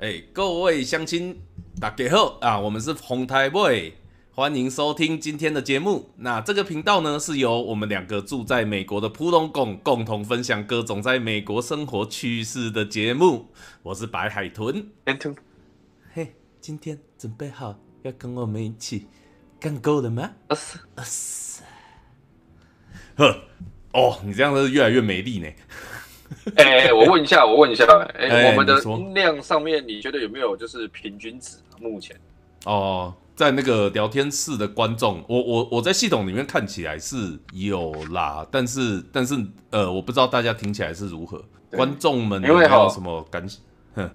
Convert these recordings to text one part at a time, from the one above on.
哎，各位乡亲，大家好啊！我们是红台 boy，欢迎收听今天的节目。那这个频道呢，是由我们两个住在美国的普通共共同分享各种在美国生活趣事的节目。我是白海豚，嘿，今天准备好要跟我们一起干够了吗？啊是啊是。呵，哦，你这样子越来越没力呢。哎，我问一下，我问一下，哎，哎我们的音量上面，你觉得有没有就是平均值？目前哦，在那个聊天室的观众，我我我在系统里面看起来是有啦，但是但是呃，我不知道大家听起来是如何，对观众们有没有什么感想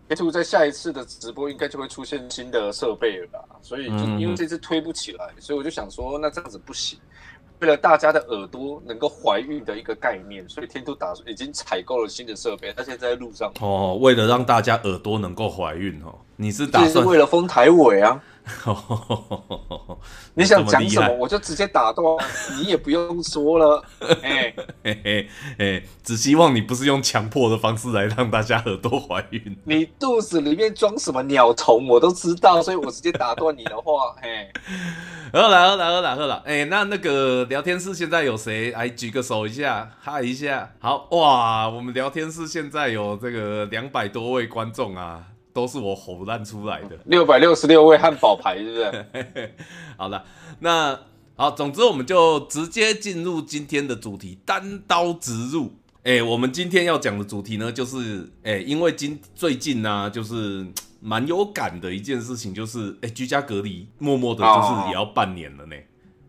？，YouTube 在下一次的直播应该就会出现新的设备了吧？所以就嗯因为这次推不起来，所以我就想说，那这样子不行。为了大家的耳朵能够怀孕的一个概念，所以天兔打已经采购了新的设备，它现在在路上，哦，为了让大家耳朵能够怀孕哦，你是打算？为了封台尾啊！你想讲什么，我就直接打断，你也不用说了。哎，嘿嘿嘿，只希望你不是用强迫的方式来让大家耳朵怀孕。你肚子里面装什么鸟虫，我都知道，所以我直接打断你的话，嘿，好了好了好了好了，哎、那那个聊天室现在有谁？来举个手一下，嗨一下。好哇，我们聊天室现在有这个两百多位观众啊，都是我吼烂出来的。六百六十六位汉堡牌，是不是？好了，那好，总之我们就直接进入今天的主题，单刀直入。哎、我们今天要讲的主题呢，就是哎、因为今最近呢、就是嘖蛮有感的一件事情，就是哎、居家隔离，默默的就是也要半年了呢。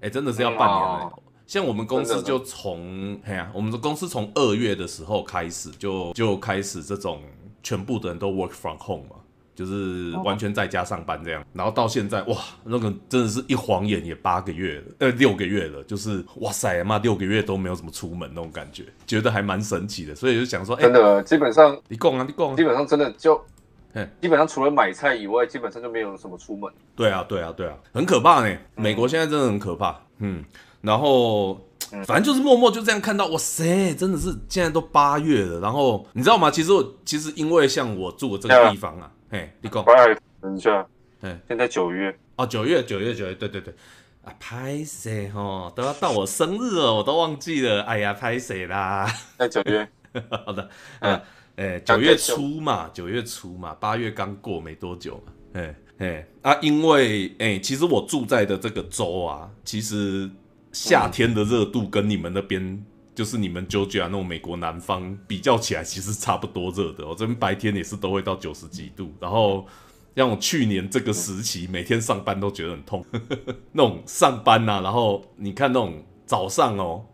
哎、真的是要半年了。哦像我们公司就从，哎呀、我们的公司从二月的时候开始就就开始这种全部的人都 work from home 嘛，就是完全在家上班这样，然后到现在哇，那个真的是一晃眼也八个月了，呃，六个月了，就是哇塞妈，六个月都没有怎么出门那种感觉，觉得还蛮神奇的，所以就想说，哎、真的，基本上你供啊，你供啊。基，本上真的就嘿，基本上除了买菜以外，基本上就没有什么出门。对啊，对啊，对啊，很可怕呢。美国现在真的很可怕，嗯，然后反正就是默默就这样看到，哇塞，真的是现在都八月了。然后你知道吗？其实我其实因为像我住的这个地方啊，嘿，你讲。喂，等一下。嗯，现在九月，哦，九月九月九月，对对对。啊，拍谁哦，都要到我生日了，我都忘记了。哎呀，拍谁啦？在九月，好的，嗯。嗯，哎，九月初嘛，九月初嘛，八月刚过没多久嘛，哎哎啊，因为哎，其实我住在的这个州啊，其实夏天的热度跟你们那边，就是你们纠结啊那种美国南方比较起来，其实差不多热的。我这边白天也是都会到九十几度，然后。让我去年这个时期，每天上班都觉得很痛，那种上班呐、然后你看那种早上哦，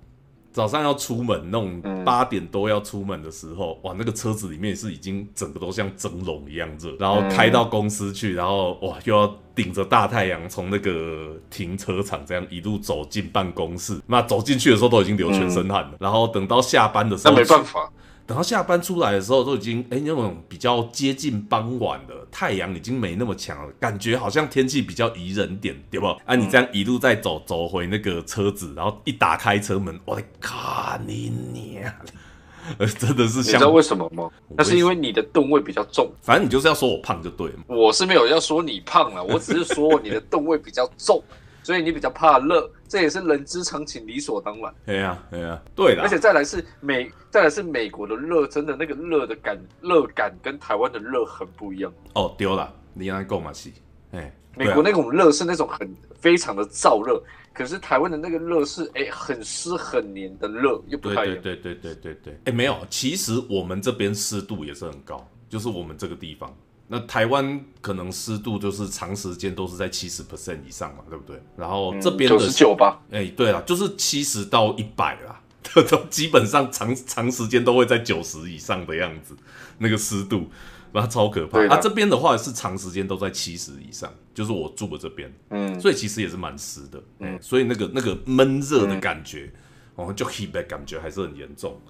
早上要出门那种嗯。八点多要出门的时候，哇，那个车子里面是已经整个都像蒸笼一样热，然后开到公司去，然后哇又要顶着大太阳从那个停车场这样一路走进办公室，那走进去的时候都已经流全身汗了，然后等到下班的时候，那没办法，等到下班出来的时候，都已经哎、那种比较接近傍晚了，太阳已经没那么强了，感觉好像天气比较宜人点，对不？啊，你这样一路在走走回那个车子，然后一打开车门，我的靠你娘！呃，真的是像你知道，为什么吗？那是因为你的吨位比较重。反正你就是要说我胖就对了。我是没有要说你胖了，我只是说你的吨位比较重，所以你比较怕热，这也是人之常情，理所当然。对呀，对呀，对的而，且再来是美，再来是美国的热，真的那个热的感，热感跟台湾的热很不一样。哦丢了，你让够嘛是，哎，对啊美国那种热是那种很非常的燥热，可是台湾的那个热是哎、很湿很黏的热，又不太一样。对对对对对对，哎，没有，其实我们这边湿度也是很高，就是我们这个地方。那台湾可能湿度就是长时间都是在七十 percent 以上嘛，对不对？然后这边的九十九吧，哎、对了，就是七十到一百啦，都 都基本上长长时间都会在九十以上的样子，那个湿度，那超可怕。啊，这边的话是长时间都在七十以上，就是我住的这边，嗯，所以其实也是蛮湿的，嗯，所以那个那个闷热的感觉，哦，就 heat 的感觉还是很严重。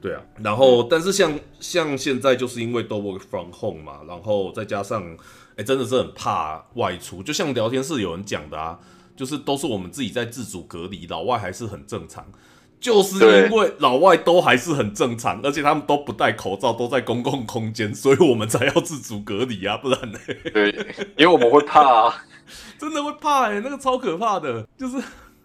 对啊，然后但是像像现在就是因为都 work from home 嘛，然后再加上哎、真的是很怕外出，就像聊天室有人讲的啊，就是都是我们自己在自主隔离，老外还是很正常。就是因为老外都还是很正常，而且他们都不戴口罩，都在公共空间，所以我们才要自主隔离啊，不然呢？对，因为我们会怕啊，真的会怕哎，那个超可怕的，就是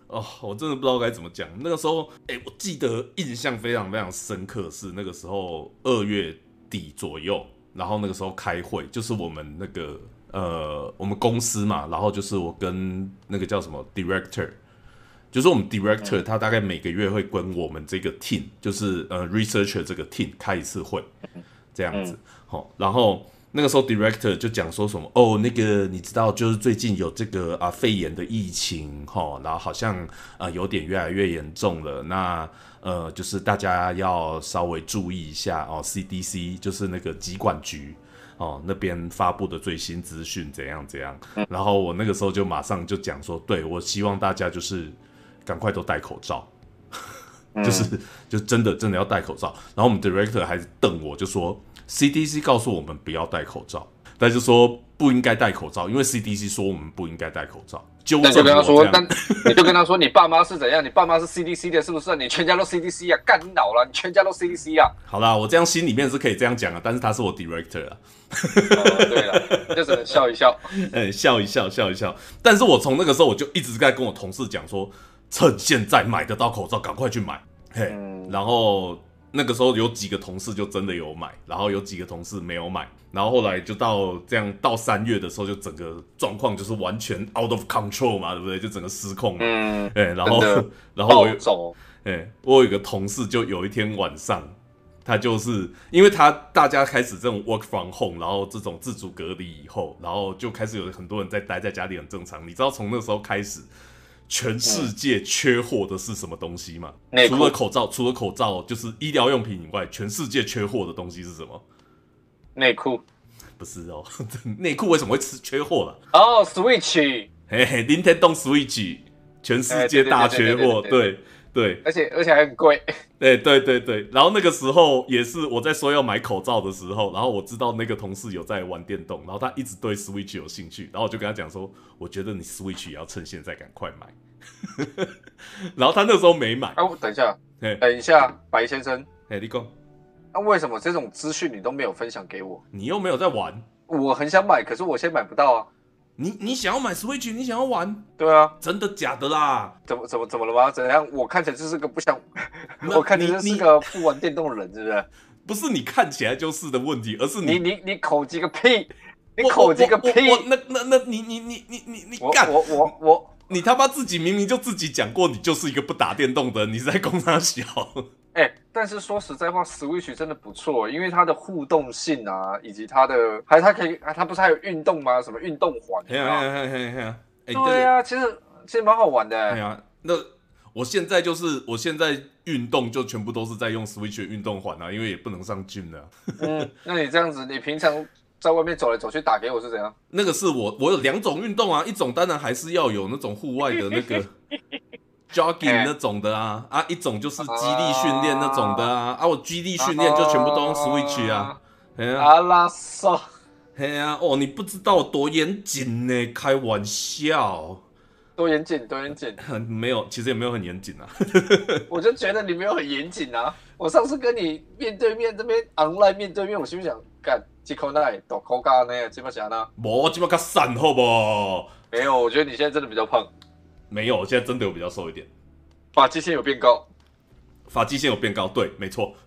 哦，我真的不知道该怎么讲。那个时候，哎，我记得印象非常非常深刻，是那个时候二月底左右，然后那个时候开会，就是我们那个呃，我们公司嘛，然后就是我跟那个叫什么 director。就是我们 director，他大概每个月会跟我们这个 team，就是呃 researcher 这个 team 开一次会，这样子。好，然后那个时候 director 就讲说什么哦，那个你知道，就是最近有这个啊肺炎的疫情，哈，然后好像啊有点越来越严重了。那呃，就是大家要稍微注意一下哦，CDC 就是那个疾管局哦那边发布的最新资讯怎样怎样。然后我那个时候就马上就讲说，对我希望大家就是。赶快都戴口罩，就是就真的真的要戴口罩。然后我们 director 还是瞪我，就说 CDC 告诉我们不要戴口罩，但是说不应该戴口罩，因为 CDC 说我们不应该戴口罩。那就跟他说，但你就跟他说，你爸妈是怎样？你爸妈是 CDC 的，是不是？你全家都 CDC 啊？干你脑了？你全家都 CDC 啊？好啦，我这样心里面是可以这样讲啊，但是他是我 director 啊。对了，就只能笑一笑，嗯，笑一笑，笑一笑。但是我从那个时候我就一直在跟我同事讲说。趁现在买得到口罩，赶快去买。嘿，然后那个时候有几个同事就真的有买，然后有几个同事没有买，然后后来就到这样到三月的时候，就整个状况就是完全 out of control 嘛，对不对？就整个失控。嗯，哎，然后然后我有，哎，我有一个同事，就有一天晚上，他就是因为他大家开始这种 work from home，然后这种自主隔离以后，然后就开始有很多人在待在家里，很正常。你知道从那时候开始。全世界缺货的是什么东西吗？除了口罩，除了口罩就是医疗用品以外，全世界缺货的东西是什么？内裤？不是哦，内裤为什么会吃缺货了？哦，Switch，嘿嘿，Nintendo Switch，全世界大缺货，对。对，而且而且还很贵。对对对对，然后那个时候也是我在说要买口罩的时候，然后我知道那个同事有在玩电动，然后他一直对 Switch 有兴趣，然后我就跟他讲说，我觉得你 Switch 也要趁现在赶快买。然后他那时候没买。哎，等一下，等一下，白先生，哎，立功，那为什么这种资讯你都没有分享给我？你又没有在玩，我很想买，可是我现在买不到啊。你你想要买 Switch，你想要玩？对啊，真的假的啦？怎么怎么怎么了吗？怎样？我看起来就是个不想，我看起来是个不玩电动的人，是不是？不是你看起来就是的问题，而是你你你口急个屁！你口急个屁！那那那你你你你你你干！我我我，你他妈自己明明就自己讲过，你就是一个不打电动的，你在攻他小。哎，但是说实在话，Switch 真的不错，因为它的互动性啊，以及它的，还它可以，它不是还有运动吗？什么运动环？对呀，其实其实蛮好玩的。对啊，那我现在就是，我现在运动就全部都是在用 Switch 运动环啊，因为也不能上 gym 的。嗯，那你这样子，你平常在外面走来走去打给我是怎样？那个是我，我有两种运动啊，一种当然还是要有那种户外的那个。Jogging 那种的啊啊，一种就是肌力训练那种的啊啊，我肌力训练就全部都用 switch 啊，阿拉索，嘿啊，哦，你不知道多严谨呢，开玩笑，多严谨，多严谨，没有，其实也没有很严谨啊，我就觉得你没有很严谨啊，我上次跟你面对面这边 online 面对面，我心想干，几口奶，多口咖呢，怎么想呢？我这么个散好不？没有，我觉得你现在真的比较胖。没有，现在真的有比较瘦一点，发际线有变高，发际线有变高，对，没错。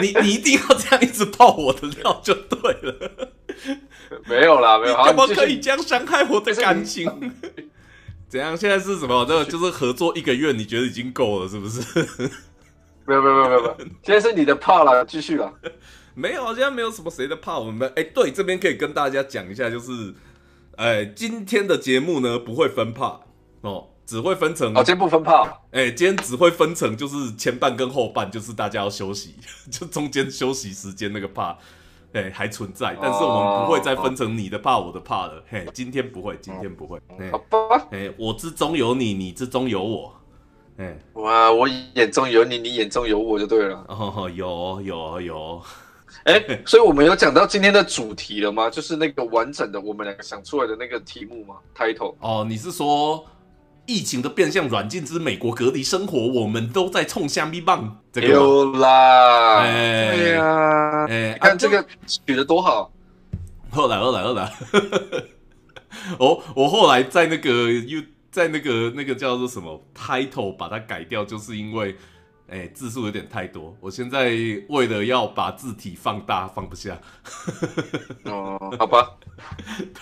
你你一定要这样一直爆我的料就对了。没有啦，没有，怎么可以这样伤害我的感情？怎样？现在是什么？这个就是合作一个月，你觉得已经够了，是不是？没有，没有，没有，没有，现在是你的怕了，继续了。没有，现在没有什么谁的怕我们。哎，对，这边可以跟大家讲一下，就是。哎，今天的节目呢不会分 part 哦，只会分成哦，今天不分 part。哎，今天只会分成就是前半跟后半，就是大家要休息，就中间休息时间那个 part，哎还存在，但是我们不会再分成你的 part 我的 part 了。嘿，今天不会，今天不会。好吧。哎，我之中有你，你之中有我。哎，哇，我眼中有你，你眼中有我就对了。哦，有有有。哎，所以我们有讲到今天的主题了吗？就是那个完整的我们两个想出来的那个题目吗？Title？哦，你是说疫情的变相软禁之美国隔离生活，我们都在冲虾米棒。这个有啦，哎对呀，哎你看这个取得多好，后来后来后来，哦 我后来在那个又在那个那个叫做什么 title 把它改掉，就是因为哎字数有点太多，我现在为了要把字体放大放不下。哦，好吧，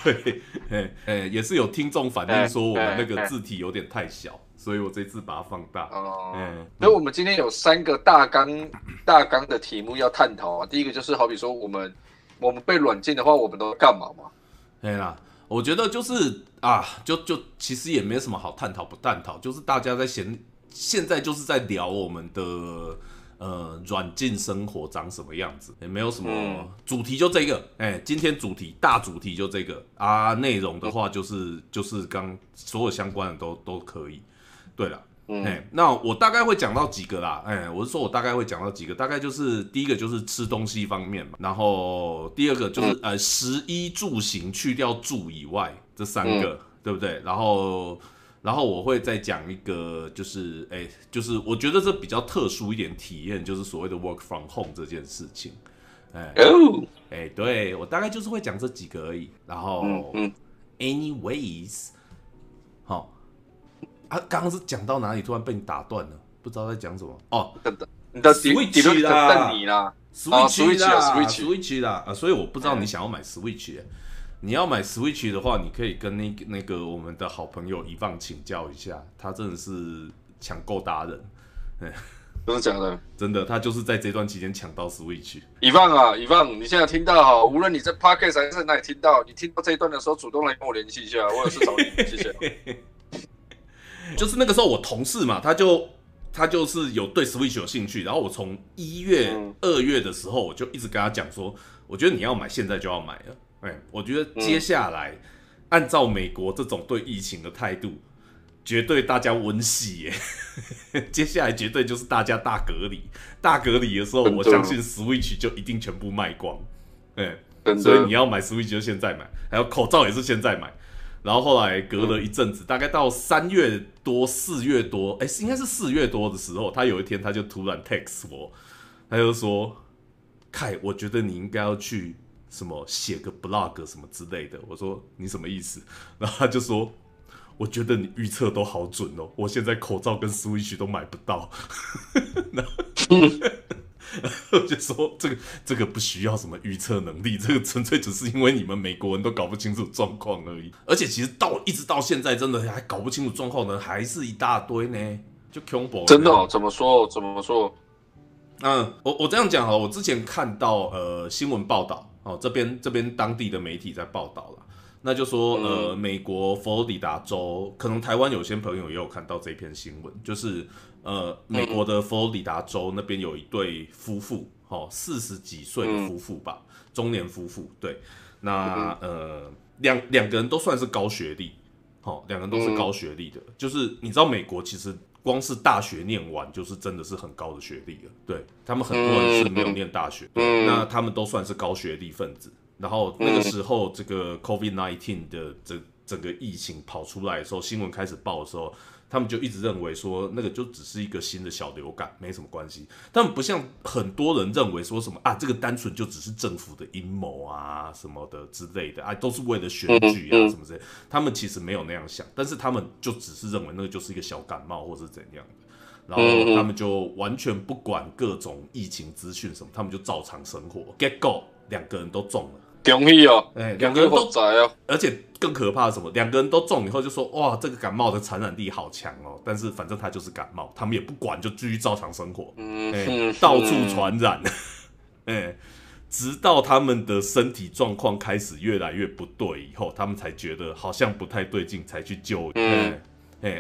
对，哎哎，也是有听众反映说我们那个字体有点太小，所以我这次把它放大。哦。嗯，所以，我们今天有三个大纲大纲的题目要探讨啊。第一个就是好比说，我们我们被软禁的话，我们都干嘛嘛？哎啦，我觉得就是啊，就就其实也没什么好探讨不探讨，就是大家在闲，现在就是在聊我们的呃软禁生活长什么样子，也没有什么、嗯主题，就这个。哎、今天主题大主题就这个啊，内容的话就是就是刚所有相关的都都可以。对了。嗯哎，那我大概会讲到几个啦，哎，我是说我大概会讲到几个，大概就是第一个就是吃东西方面嘛，然后第二个就是、嗯呃食衣住行去掉住以外这三个，嗯对不对？然后然后我会再讲一个，就是哎，就是我觉得这比较特殊一点体验，就是所谓的 work from home 这件事情，哎哦，哎，对我大概就是会讲这几个而已，然后、嗯嗯，Anyways，好、啊，刚刚是讲到哪里？突然被你打断了，不知道在讲什么。哦你的 Switch 啦。等你啦，，Switch Switch 啦啊，Switch，Switch 啦，啊，所以我不知道嗯。你想要买 Switch 耶。你要买 Switch 的话，你可以跟那个那个我们的好朋友一放请教一下，他真的是抢购达人，真的假的？真的，他就是在这段期间抢到 Switch。以望啊，以望，你现在听到哈，无论你在 Podcast 还是哪里听到，你听到这一段的时候，主动来跟我联系一下，我有事找你，谢谢。就是那个时候我同事嘛，他就他就是有对 Switch 有兴趣，然后我从一月、嗯二月的时候，我就一直跟他讲说，我觉得你要买，现在就要买了。哎，我觉得接下来、按照美国这种对疫情的态度，绝对大家温习耶。接下来绝对就是大家大隔离，大隔离的时候，我相信 Switch 就一定全部卖光。哎，所以你，要买 Switch 就现在买，还有口罩也是现在买。然后后来隔了一阵子，大概到三月多、四月多，哎，应该是四月多的时候，他有一天他就突然 text 我，他就说：“凯，我觉得你应该要去什么写个 blog 什么之类的。”我说：“你什么意思？” 然后他就说：“我觉得你预测都好准哦，我现在口罩跟 Switch 都买不到。” 然后 我就说这个这个不需要什么预测能力，这个纯粹只是因为你们美国人都搞不清楚状况而已。而且其实到一直到现在，真的还搞不清楚状况的人还是一大堆呢，就 combo 真的哦，怎么说？怎么说？嗯，我我这样讲哈，我之前看到呃新闻报道哦，这边这边当地的媒体在报道了，那就说呃美国佛罗里达州，可能台湾有些朋友也有看到这篇新闻，就是呃美国的佛罗里达州那边有一对夫妇，哦四十几岁的夫妇吧，中年夫妇，对，那呃两两个人都算是高学历，好、两个人都是高学历的，就是你知道美国其实光是大学念完就是真的是很高的学历了，对他们很多人是没有念大学，嗯那他们都算是高学历分子。然后那个时候，这个 COVID nineteen 的这整个疫情跑出来的时候，新闻开始报的时候，他们就一直认为说那个就只是一个新的小流感，没什么关系。他们不像很多人认为说什么啊，这个单纯就只是政府的阴谋啊什么的之类的啊，都是为了选举啊什么之类的。他们其实没有那样想，但是他们就只是认为那个就是一个小感冒或是怎样的。然后他们就完全不管各种疫情资讯什么，他们就照常生活。Get go，两个人都中了，恭喜哦，哎，两个人都在哦，而且更可怕的什么？两个人都中以后就说哇，这个感冒的传染力好强哦。但是反正他就是感冒，他们也不管，就继续照常生活，哎、嗯嗯到处传染，哎、直到他们的身体状况开始越来越不对以后，他们才觉得好像不太对劲，才去救嗯。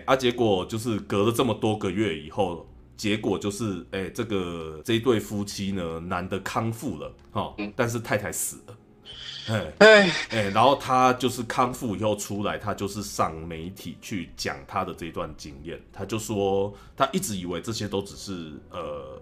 啊，结果就是隔了这么多个月以后。结果就是，哎、这个这一对夫妻呢，男的康复了，哈、但是太太死了，哎，哎，哎、然后他就是康复以后出来，他就是上媒体去讲他的这段经验。他就说，他一直以为这些都只是呃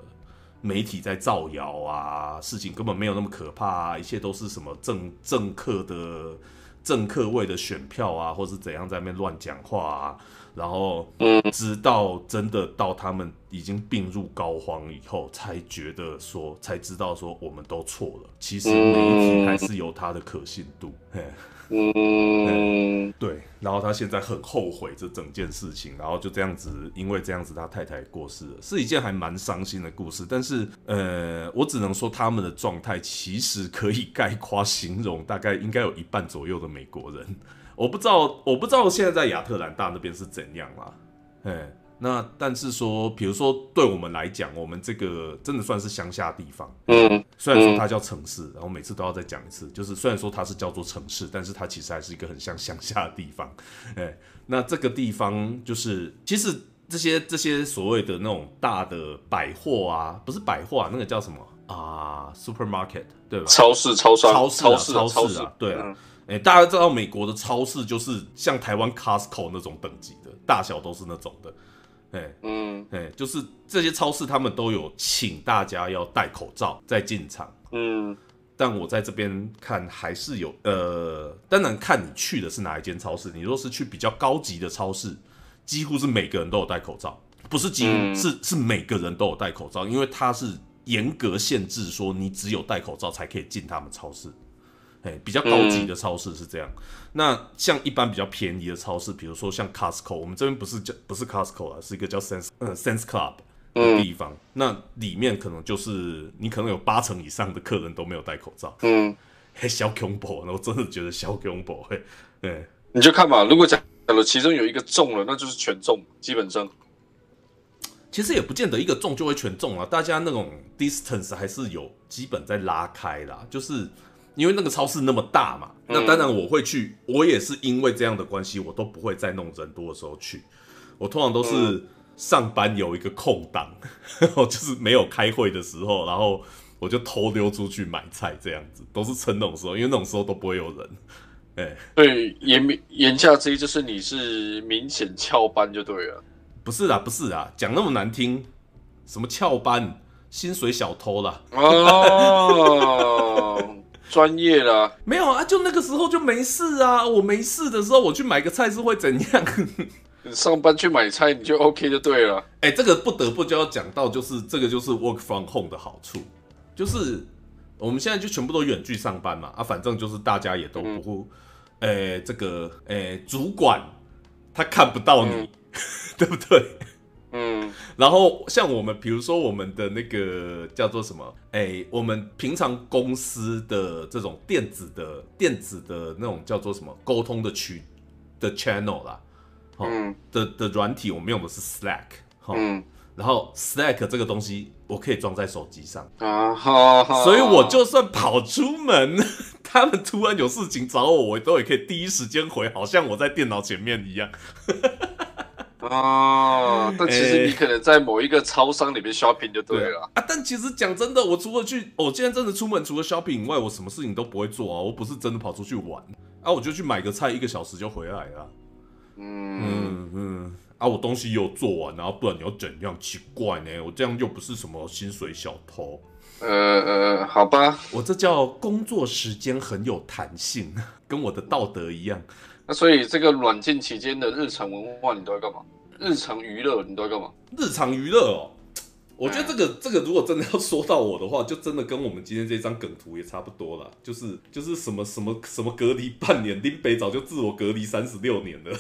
媒体在造谣啊，事情根本没有那么可怕啊，一切都是什么政政客的政客为了选票啊，或是怎样在那边乱讲话啊。然后嗯直到真的到他们已经病入膏肓以后，才觉得说，才知道说我们都错了。其实媒体还是有它的可信度。嘿嗯，对，然后他现在很后悔这整件事情，然后就这样子，因为这样子他太太过世了，是一件还蛮伤心的故事。但是，呃，我只能说他们的状态其实可以概括形容，大概应该有一半左右的美国人。我不知道，我不知道现在在亚特兰大那边是怎样啦，哎。那但是说，比如说对我们来讲，我们这个真的算是乡下地方。嗯，虽然说它叫城市，然后每次都要再讲一次，就是虽然说它是叫做城市，但是它其实还是一个很像乡下的地方。哎，那这个地方就是其实这些这些所谓的那种大的百货啊，不是百货啊，那个叫什么啊？supermarket 对吧？超市、超商、超市啊，市、超超市啊，对啊。嗯哎、大家知道美国的超市就是像台湾 Costco 那种等级的，大小都是那种的。哎嗯哎，就是这些超市他们都有请大家要戴口罩再进场。嗯但我在这边看还是有，呃，当然看你去的是哪一间超市。你若是去比较高级的超市，几乎是每个人都有戴口罩，不是几乎、嗯是是每个人都有戴口罩，因为它是严格限制说你只有戴口罩才可以进他们超市。哎，比较高级的超市是这样。那像一般比较便宜的超市，比如说像 Costco，我们这边不是叫不是 Costco 啊，是一个叫 Sense 呃 Sense Club 的地方。那里面可能就是你可能有八成以上的客人都没有戴口罩。嗯，嘿，小恐怖，我真的觉得小恐怖，嘿，对，你就看吧，如果假如其中有一个中了，那就是全中，基本上。其实也不见得一个中就会全中啊，大家那种 distance 还是有基本在拉开啦，就是因为那个超市那么大嘛，那当然我会去，我也是因为这样的关系，我都不会在弄人多的时候去，我通常都是上班有一个空档，就是没有开会的时候，然后我就偷溜出去买菜，这样子都是趁那种时候，因为那种时候都不会有人，哎、对，言言下之意就是你是明显翘班就对了。不是啦，不是啦，讲那么难听，什么翘班、薪水小偷啦，哦，专业啦，没有啊，就那个时候就没事啊。我没事的时候，我去买个菜是会怎样？你上班去买菜你就 OK 就对了。哎、这个不得不就要讲到，就是这个就是 work from home 的好处，就是我们现在就全部都远距上班嘛，啊，反正就是大家也都不会，哎、这个哎、主管他看不到你，嗯 对不对？嗯。然后像我们，比如说我们的那个叫做什么？哎，我们平常公司的这种电子的电子的那种叫做什么沟通的渠的 channel 啦，哦嗯。的的软体，我们用的是 Slack，哦、嗯。然后 Slack 这个东西我可以装在手机上，啊好，好，所以我就算跑出门，他们突然有事情找我，我都也可以第一时间回，好像我在电脑前面一样。啊，但其实哎你可能在某一个超商里面 shopping 就对了。啊，但其实讲真的，我除了去，我今天真的出门，除了 shopping 以外，我什么事情都不会做啊。我不是真的跑出去玩啊，我就去买个菜，一个小时就回来了。嗯，嗯嗯，啊，我东西又做完，然后不然你要怎样？奇怪呢，我这样又不是什么薪水小偷，呃呃，好吧，我这叫工作时间很有弹性，跟我的道德一样。那所以这个软禁期间的日常文化你都在干嘛？日常娱乐你都在干嘛？日常娱乐哦，我觉得这个这个如果真的要说到我的话，就真的跟我们今天这张梗图也差不多了，就是就是什么什么什么隔离半年，林北早就自我隔离三十六年了，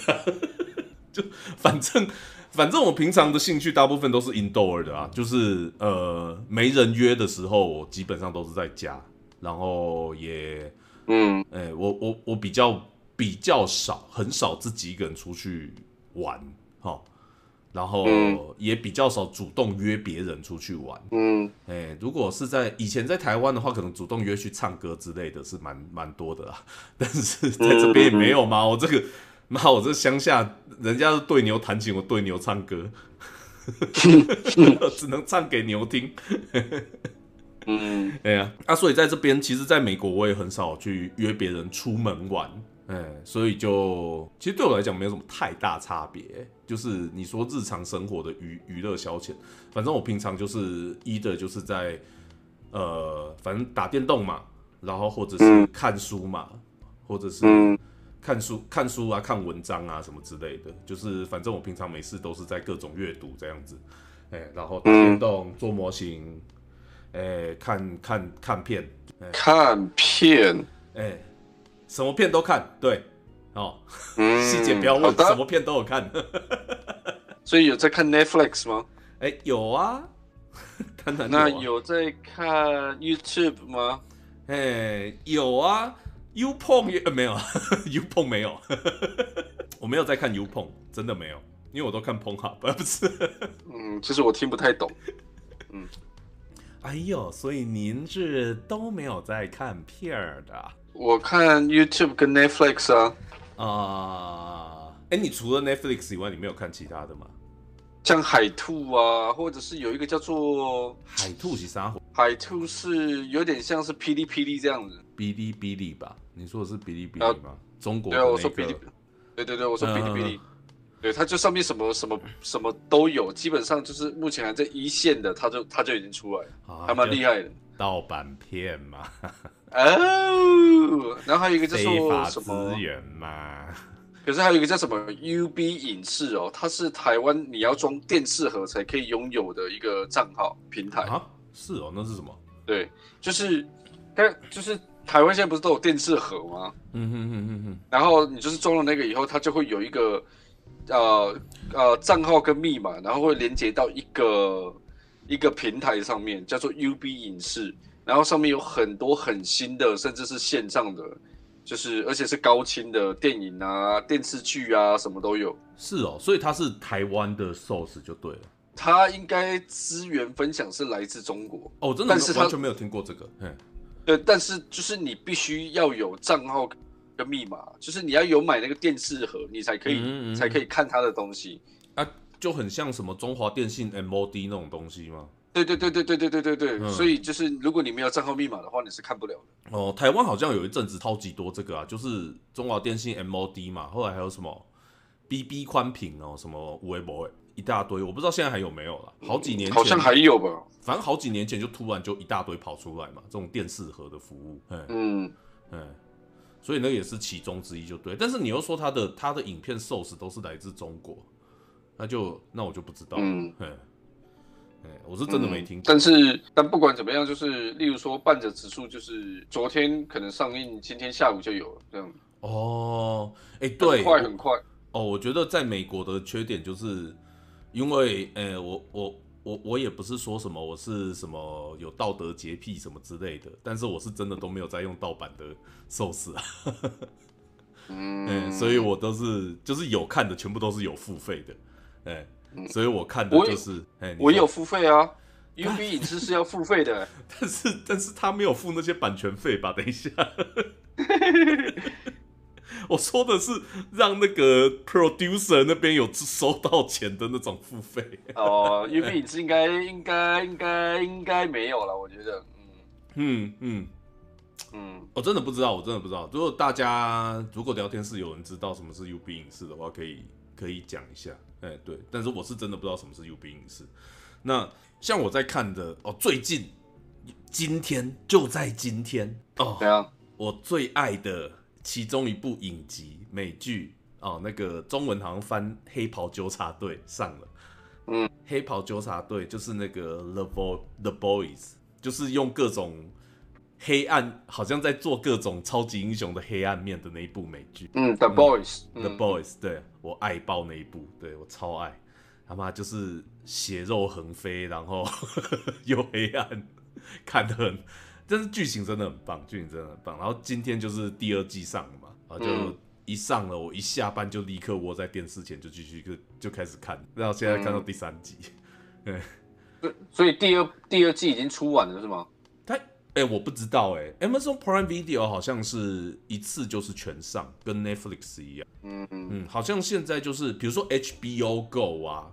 就反正反正我平常的兴趣大部分都是 indoor 的啊，就是呃没人约的时候，我基本上都是在家，然后也嗯哎、我我我比较比较少，很少自己一个人出去玩，哈，然后嗯。也比较少主动约别人出去玩。嗯。哎、如果是在以前在台湾的话，可能主动约去唱歌之类的是蛮蛮多的啦，但是在这边也没有嘛。我这个妈，我这乡下人家是对牛弹琴，我对牛唱歌，只能唱给牛听。嗯。哎呀，啊，所以在这边，其实在美国我也很少去约别人出门玩，哎，所以就其实对我来讲没有什么太大差别。就是你说日常生活的娱娱乐消遣，反正我平常就是一的就是在呃，反正打电动嘛，然后或者是嗯看书嘛，或者是嗯看书、看书啊，看文章啊，什么之类的。就是反正我平常没事都是在各种阅读这样子，哎，然后打电动、做模型，哎，看看看片，看片，哎，什么片都看，对，哦，细节不要问，什么片都有看。所以有在看 Netflix 吗？哎，有啊，当然那有在看 YouTube 吗？哎，有啊。U 碰也没有，U 碰没有，我没有在看 U 碰，真的没有，因为我都看碰哈，不是，嗯，其实我听不太懂，嗯，哎呦，所以您是都没有在看片儿的？我看 YouTube 跟 Netflix 啊，啊，哎，你除了 Netflix 以外，你没有看其他的吗？像海兔啊，或者是有一个叫做海兔是啥？海兔是有点像是霹雳霹雳这样子，哔哩哔哩吧？你说的是哔哩哔哩吗？中国对啊，我说哔哩，对对对，我说哔哩哔哩，对，它就上面什么什么什么都有，基本上就是目前还在一线的，它就它就已经出来了，还蛮厉害的。盗版片嘛，哦，然后还有一个叫做什么资源嘛。可是还有一个叫什么 UB 影视哦，它是台湾你要装电视盒才可以拥有的一个账号平台啊？是哦，那是什么？对，就是，但就是台湾现在不是都有电视盒吗？嗯哼哼哼哼。然后你就是装了那个以后，它就会有一个呃呃账号跟密码，然后会连接到一个一个平台上面，叫做 UB 影视，然后上面有很多很新的，甚至是线上的。就是，而且是高清的电影啊、电视剧啊，什么都有。是哦，所以它是台湾的 source 就对了。它应该资源分享是来自中国哦，真的，但是完全没有听过这个。对，但是就是你必须要有账号跟密码，就是你要有买那个电视盒，你才可以才可以看它的东西。啊，就很像什么中华电信 MOD 那种东西吗？对对对对对对对对对，所以就是如果你没有账号密码的话，你是看不了的。哦，台湾好像有一阵子超级多这个啊，就是中华电信 MOD 嘛，后来还有什么 BB 宽屏哦，什么微博一大堆，我不知道现在还有没有了。好几年前好像还有吧，反正好几年前就突然就一大堆跑出来嘛，这种电视盒的服务。嗯嗯，所以那也是其中之一，就对。但是你又说他的他的影片 source 都是来自中国，那就那我就不知道了。嗯。我是真的没听，但是但不管怎么样，就是例如说半泽指数，就是昨天可能上映，今天下午就有了这样。哦，哎，对，很快很快。哦，我觉得在美国的缺点就是，因为，哎，我我我我也不是说什么我是什么有道德洁癖什么之类的，但是我是真的都没有在用盗版的寿司啊。嗯，所以我都是就是有看的，全部都是有付费的，哎。所以我看的就是，哎，我有付费啊，UB 影视是要付费的，但是但是他没有付那些版权费吧？等一下，我说的是让那个 producer 那边有收到钱的那种付费。哦，UB 影视应该应该应该应该没有了，我觉得，嗯嗯嗯嗯，我真的不知道，我真的不知道。如果大家如果聊天室有人知道什么是 UB 影视的话，可以可以讲一下。哎，对，但是我是真的不知道什么是 UB 影视。那像我在看的哦，最近今天就在今天哦，对啊，我最爱的其中一部影集美剧哦，那个中文好像翻《黑袍纠察队》上了。嗯，《黑袍纠察队》就是那个 The Boy The Boys，就是用各种。黑暗好像在做各种超级英雄的黑暗面的那一部美剧，嗯，The Boys，The Boys，对我爱爆那一部，对我超爱，他妈就是血肉横飞，然后 又黑暗，看得很，但是剧情真的很棒，剧情真的很棒。然后今天就是第二季上了嘛，啊，就一上了，我一下班就立刻窝在电视前就继续就就开始看，然后现在看到第三集，对，所以第二第二季已经出完了是吗？哎，我不知道哎，Amazon Prime Video 好像是一次就是全上，跟 Netflix 一样。嗯嗯好像现在就是比如说 HBO Go 啊，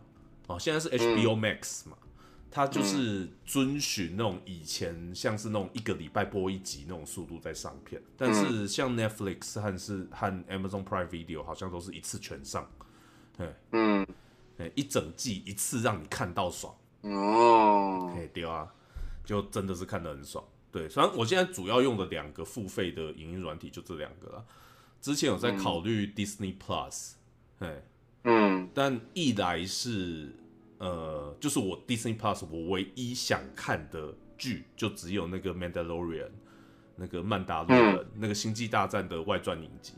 哦，现在是 HBO Max 嘛，它就是遵循那种以前像是那种一个礼拜播一集那种速度在上片，但是像 Netflix 和是和 Amazon Prime Video 好像都是一次全上，哎嗯，哎一整季一次让你看到爽。哦，可以丢啊，就真的是看得很爽。对，虽然我现在主要用的两个付费的影音软体就这两个了，之前有在考虑 Disney Plus，哎，嗯。但一来是呃，就是我 Disney Plus 我唯一想看的剧就只有那个 Mandalorian，那个曼达洛人，那个星际大战的外传影集，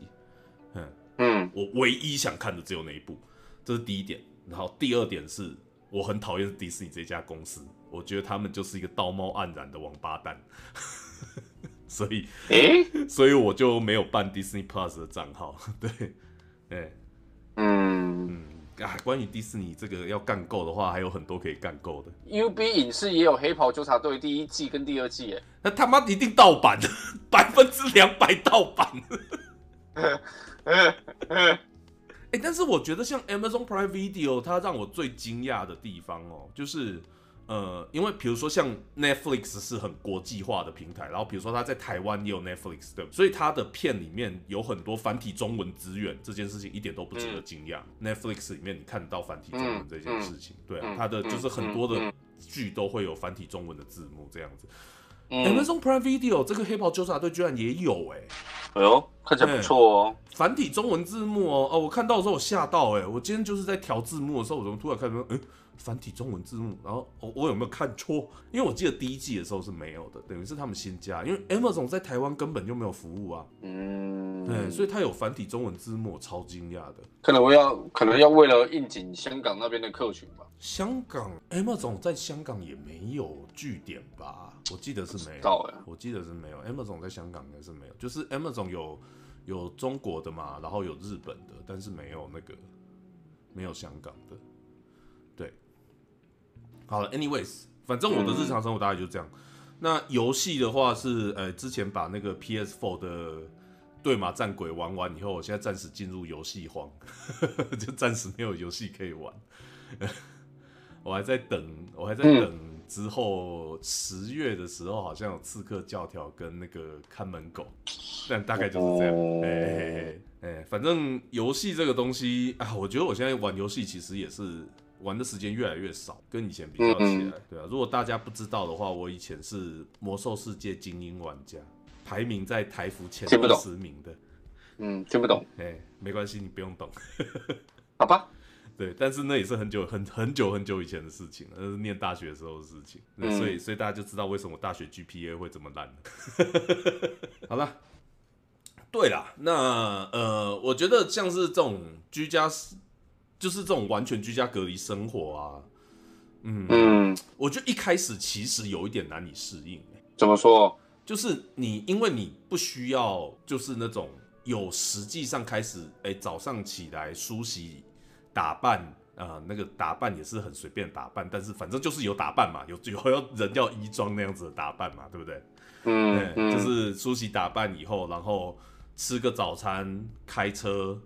嗯，嗯。我唯一想看的只有那一部，这是第一点。然后第二点是我很讨厌迪士尼这家公司，我觉得他们就是一个道貌岸然的王八蛋，所以诶，所以我就没有办 Disney Plus 的账号。对，哎，嗯啊，关于迪士尼这个要干够的话，还有很多可以干够的。，UB 影视也有《黑袍纠察队》第一季跟第二季，耶，那他妈一定盗版，百分之两百盗版。哎、但是我觉得像 Amazon Prime Video，它让我最惊讶的地方哦，就是呃，因为比如说像 Netflix 是很国际化的平台，然后比如说它在台湾也有 Netflix 对吧，所以它的片里面有很多繁体中文资源，这件事情一点都不值得惊讶。Netflix 里面你看得到繁体中文这件事情，对啊，它的就是很多的剧都会有繁体中文的字幕这样子。Amazon Prime Video 这个黑袍纠察队居然也有哎、哎呦，看起来不错哦。繁体中文字幕哦哦，我看到的时候我吓到哎、我今天就是在调字幕的时候，我怎么突然看到嗯繁体中文字幕，然后我、我有没有看错？因为我记得第一季的时候是没有的，等于是他们新加，因为 Amazon 在台湾根本就没有服务啊，嗯，对，所以他有繁体中文字幕，超惊讶的。可能我要可能要为了应景香港那边的客群吧。香港 Amazon 在香港也没有据点吧？我记得是没有，知道哎，我记得是没有。Amazon 在香港应该是没有，就是 Amazon 有有中国的嘛，然后有日本的，但是没有那个没有香港的。对，好了，anyways，反正我的日常生活大概就这样。那游戏的话是，呃，之前把那个 PS4 的对马战鬼玩完以后，我现在暂时进入游戏荒，就暂时没有游戏可以玩。我还在等，我还在等之后十月的时候，好像有刺客教条跟那个看门狗，但大概就是这样。哦哎哎哎哎，反正游戏这个东西啊，我觉得我现在玩游戏其实也是玩的时间越来越少，跟以前比较起来，对啊。如果大家不知道的话，我以前是魔兽世界精英玩家，排名在台服前二十名的。嗯，听不懂，哎，没关系，你不用懂。好吧？对，但是那也是很久很很久很久以前的事情了，那是念大学的时候的事情，所以所以大家就知道为什么大学 GPA 会这么烂了。好了，对啦，那呃，我觉得像是这种居家，就是这种完全居家隔离生活啊，嗯，嗯，我觉得一开始其实有一点难以适应、欸。怎么说？就是你，因为你不需要，就是那种有实际上开始，哎、早上起来梳洗、打扮，啊、那个打扮也是很随便打扮，但是反正就是有打扮嘛，有有要人要衣装那样子的打扮嘛，对不对？嗯嗯，就是梳洗打扮以后，然后吃个早餐，开车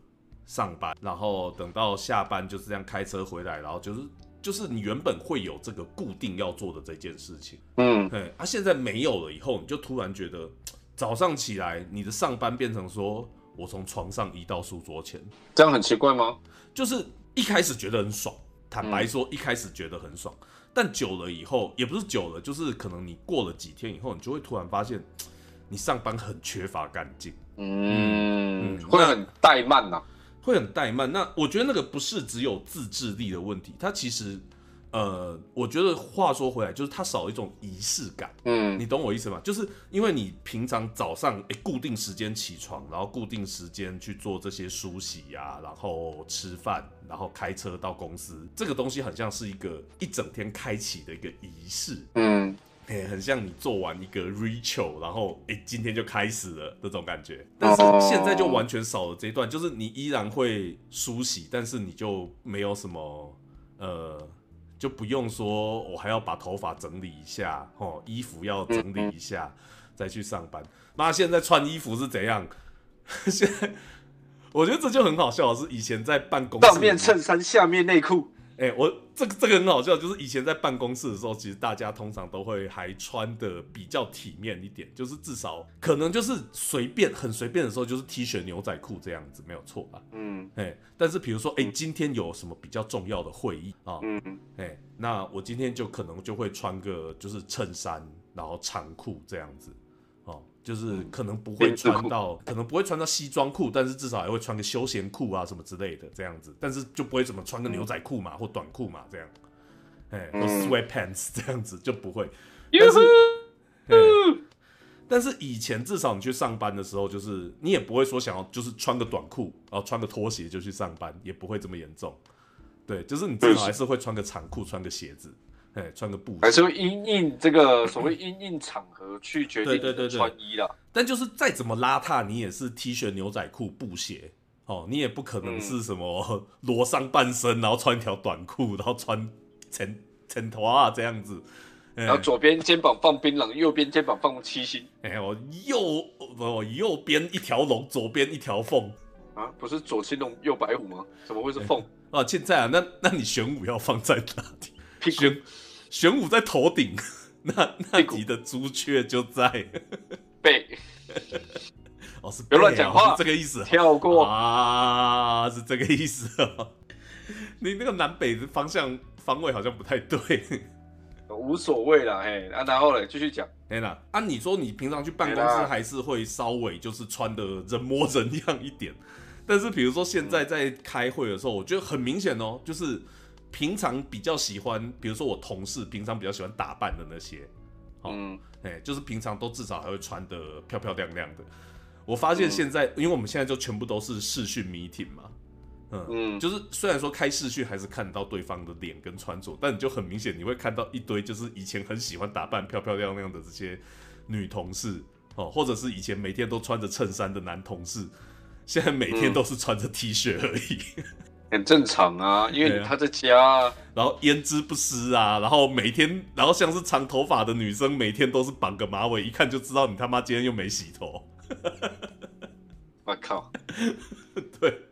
上班，然后等到下班就是这样开车回来，然后就是就是你原本会有这个固定要做的这件事情。嗯。对，啊，现在没有了以后，你就突然觉得早上起来，你的上班变成说我从床上移到书桌前，这样很奇怪吗？就是一开始觉得很爽，坦白说，一开始觉得很爽，但久了以后，也不是久了，就是可能你过了几天以后，你就会突然发现，你上班很缺乏干劲，嗯，嗯会很怠慢呐、会很怠慢。那我觉得那个不是只有自制力的问题，它其实。呃，我觉得话说回来，就是它少了一种仪式感。嗯你懂我意思吗？就是因为你平常早上诶、固定时间起床，然后固定时间去做这些梳洗呀、然后吃饭，然后开车到公司，这个东西很像是一个一整天开启的一个仪式，嗯诶、很像你做完一个 ritual，然后诶、今天就开始了那种感觉。但是哦现在就完全少了这一段，就是你依然会梳洗，但是你就没有什么呃。就不用说，我还要把头发整理一下，哦，衣服要整理一下，再去上班。妈，现在穿衣服是怎样？现在我觉得这就很好笑，是以前在办公室上面衬衫，下面内裤。哎、我这个这个很好笑，就是以前在办公室的时候，其实大家通常都会还穿的比较体面一点，就是至少可能就是随便很随便的时候，就是 T 恤牛仔裤这样子，没有错吧？嗯哎、但是比如说，哎、今天有什么比较重要的会议啊？嗯哎、那我今天就可能就会穿个就是衬衫，然后长裤这样子，哦，就是可能不会穿到，可能不会穿到西装裤，但是至少还会穿个休闲裤啊什么之类的这样子，但是就不会怎么穿个牛仔裤嘛或短裤嘛这样，哎，或 sweat pants 这样子就不会。但是，但是以前至少你去上班的时候，就是你也不会说想要就是穿个短裤，然后穿个拖鞋就去上班，也不会这么严重。对，就是你至少还是会穿个长裤，穿个鞋子。哎，穿个布还是会因应这个所谓因应场合去决定穿衣啦。但就是再怎么邋遢，你也是 T 恤、牛仔裤、布鞋哦，你也不可能是什么 裸上半身，然后穿一条短裤，然后穿成成头啊这样子。然后左边肩膀放槟榔，右边肩膀放七星。哎，我右我右边一条龙，左边一条凤啊，不是左青龙右白虎吗？怎么会是凤啊？现在啊，那那你玄武要放在哪里？玄玄武在头顶，那那你的朱雀就在背。哦，是别乱讲话，这个意思。跳过啊，是这个意思哦。你那个南北的方向方位好像不太对。无所谓啦，嘿，啊，然后嘞，继续讲。哎啦，按你说你平常去办公室还是会稍微就是穿的人模人样一点，但是比如说现在在开会的时候，我觉得很明显哦，就是。平常比较喜欢，比如说我同事平常比较喜欢打扮的那些，嗯，哎，就是平常都至少还会穿的漂漂亮亮的。我发现现在，因为我们现在就全部都是视讯 meeting 嘛，嗯嗯，就是虽然说开视讯还是看到对方的脸跟穿着，但你就很明显你会看到一堆就是以前很喜欢打扮漂漂亮亮的这些女同事哦，或者是以前每天都穿着衬衫的男同事，现在每天都是穿着 T 恤而已。很正常啊，因为他在家，然后胭脂不施啊，然后每天，然后像是长头发的女生，每天都是绑个马尾，一看就知道你他妈今天又没洗头。我靠，对，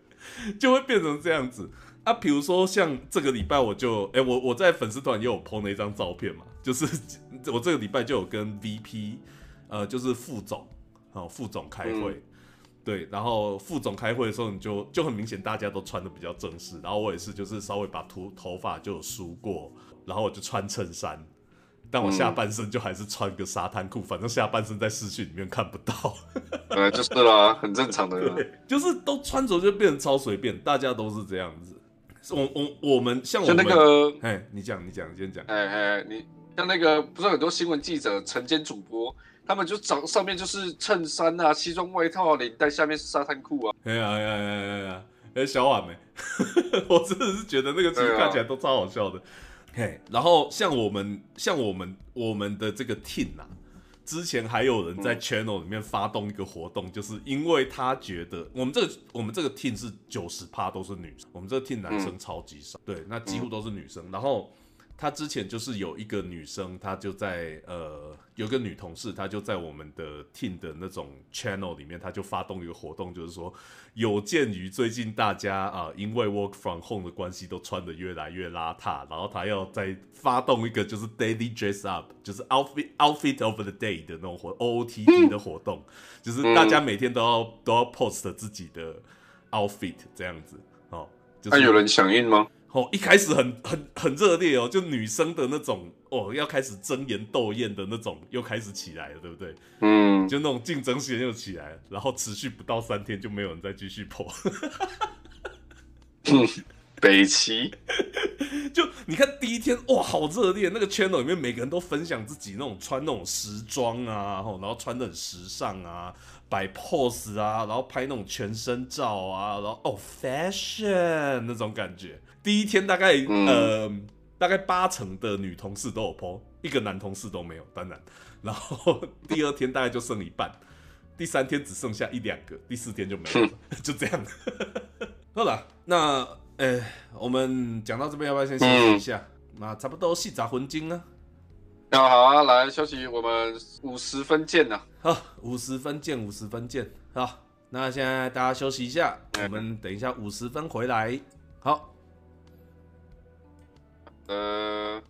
就会变成这样子啊。比如说像这个礼拜，我就，哎，我我在粉丝团也有 po 那张照片嘛，就是 我这个礼拜就有跟 VP，呃，就是副总，哦，副总开会。对，然后副总开会的时候，你就就很明显，大家都穿的比较正式。然后我也是，就是稍微把头头发就梳过，然后我就穿衬衫，但我下半身就还是穿个沙滩裤，反正下半身在视讯里面看不到。对，就是啦，很正常的。对，就是都穿着就变成超随便，大家都是这样子。我我我们像我们那个，哎，你讲你讲，你先讲。哎哎，你像那个不是很多新闻记者、晨间主播。他们就长上面就是衬衫啊，西装外套啊，领带下面是沙滩裤啊。哎呀哎呀哎呀哎呀！哎，小婉没，我真的是觉得那个其实看起来都超好笑的。嘿，然后像我们像我们我们的这个 team 啊，之前还有人在 channel 里面发动一个活动，就是因为他觉得我们这个我们这个 team 是九十趴都是女生，我们这个 team 男生超级少，对，那几乎都是女生，然后。他之前就是有一个女生，她就在呃，有个女同事，她就在我们的 team 的那种 channel 里面，她就发动一个活动，就是说，有鉴于最近大家啊，因为 work from home 的关系，都穿的越来越邋遢，然后她要再发动一个就是 daily dress up，就是 outfit outfit of the day 的那种活 O O T D 的活动，就是大家每天都要都要 post 自己的 outfit 这样子哦。那有人响应吗？哦，一开始很很很热烈哦，就女生的那种哦，要开始争妍斗艳的那种，又开始起来了，对不对？嗯，就那种竞争性又起来了，然后持续不到三天就没有人再继续破嗯。北齐，就你看第一天哇，好热烈，那个 channel 里面每个人都分享自己那种穿那种时装啊，然后穿的很时尚啊。摆 pose 啊，然后拍那种全身照啊，然后哦，fashion 那种感觉。第一天大概呃，大概八成的女同事都有 po，一个男同事都没有，当然。然后 第二天大概就剩一半，第三天只剩下一两个，第四天就没有了，就这样。好了，那呃，我们讲到这边，要不要先休息一下？那差不多细杂魂经啊。那好啊，来休息，我们五十分见呐。好，五十分见，五十分见。好，那现在大家休息一下，我们等一下五十分回来。好，Uh...